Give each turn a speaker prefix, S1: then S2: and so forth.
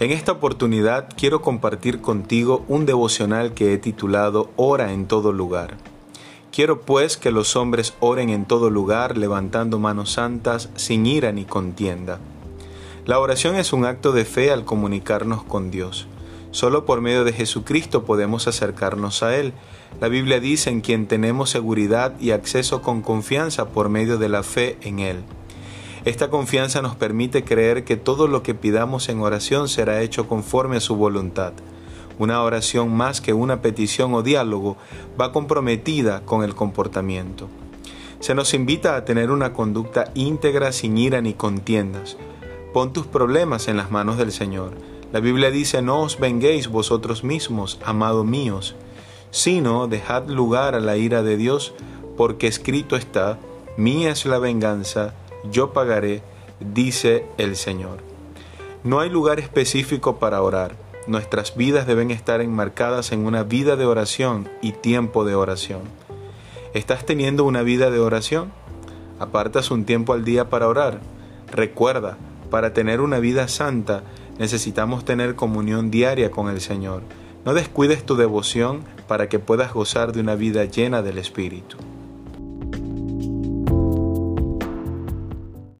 S1: En esta oportunidad quiero compartir contigo un devocional que he titulado Ora en todo lugar. Quiero pues que los hombres oren en todo lugar levantando manos santas sin ira ni contienda. La oración es un acto de fe al comunicarnos con Dios. Solo por medio de Jesucristo podemos acercarnos a Él. La Biblia dice en quien tenemos seguridad y acceso con confianza por medio de la fe en Él. Esta confianza nos permite creer que todo lo que pidamos en oración será hecho conforme a su voluntad. Una oración más que una petición o diálogo va comprometida con el comportamiento. Se nos invita a tener una conducta íntegra sin ira ni contiendas. Pon tus problemas en las manos del Señor. La Biblia dice, no os venguéis vosotros mismos, amados míos, sino dejad lugar a la ira de Dios, porque escrito está, mía es la venganza, yo pagaré, dice el Señor. No hay lugar específico para orar. Nuestras vidas deben estar enmarcadas en una vida de oración y tiempo de oración. ¿Estás teniendo una vida de oración? ¿Apartas un tiempo al día para orar? Recuerda, para tener una vida santa necesitamos tener comunión diaria con el Señor. No descuides tu devoción para que puedas gozar de una vida llena del Espíritu.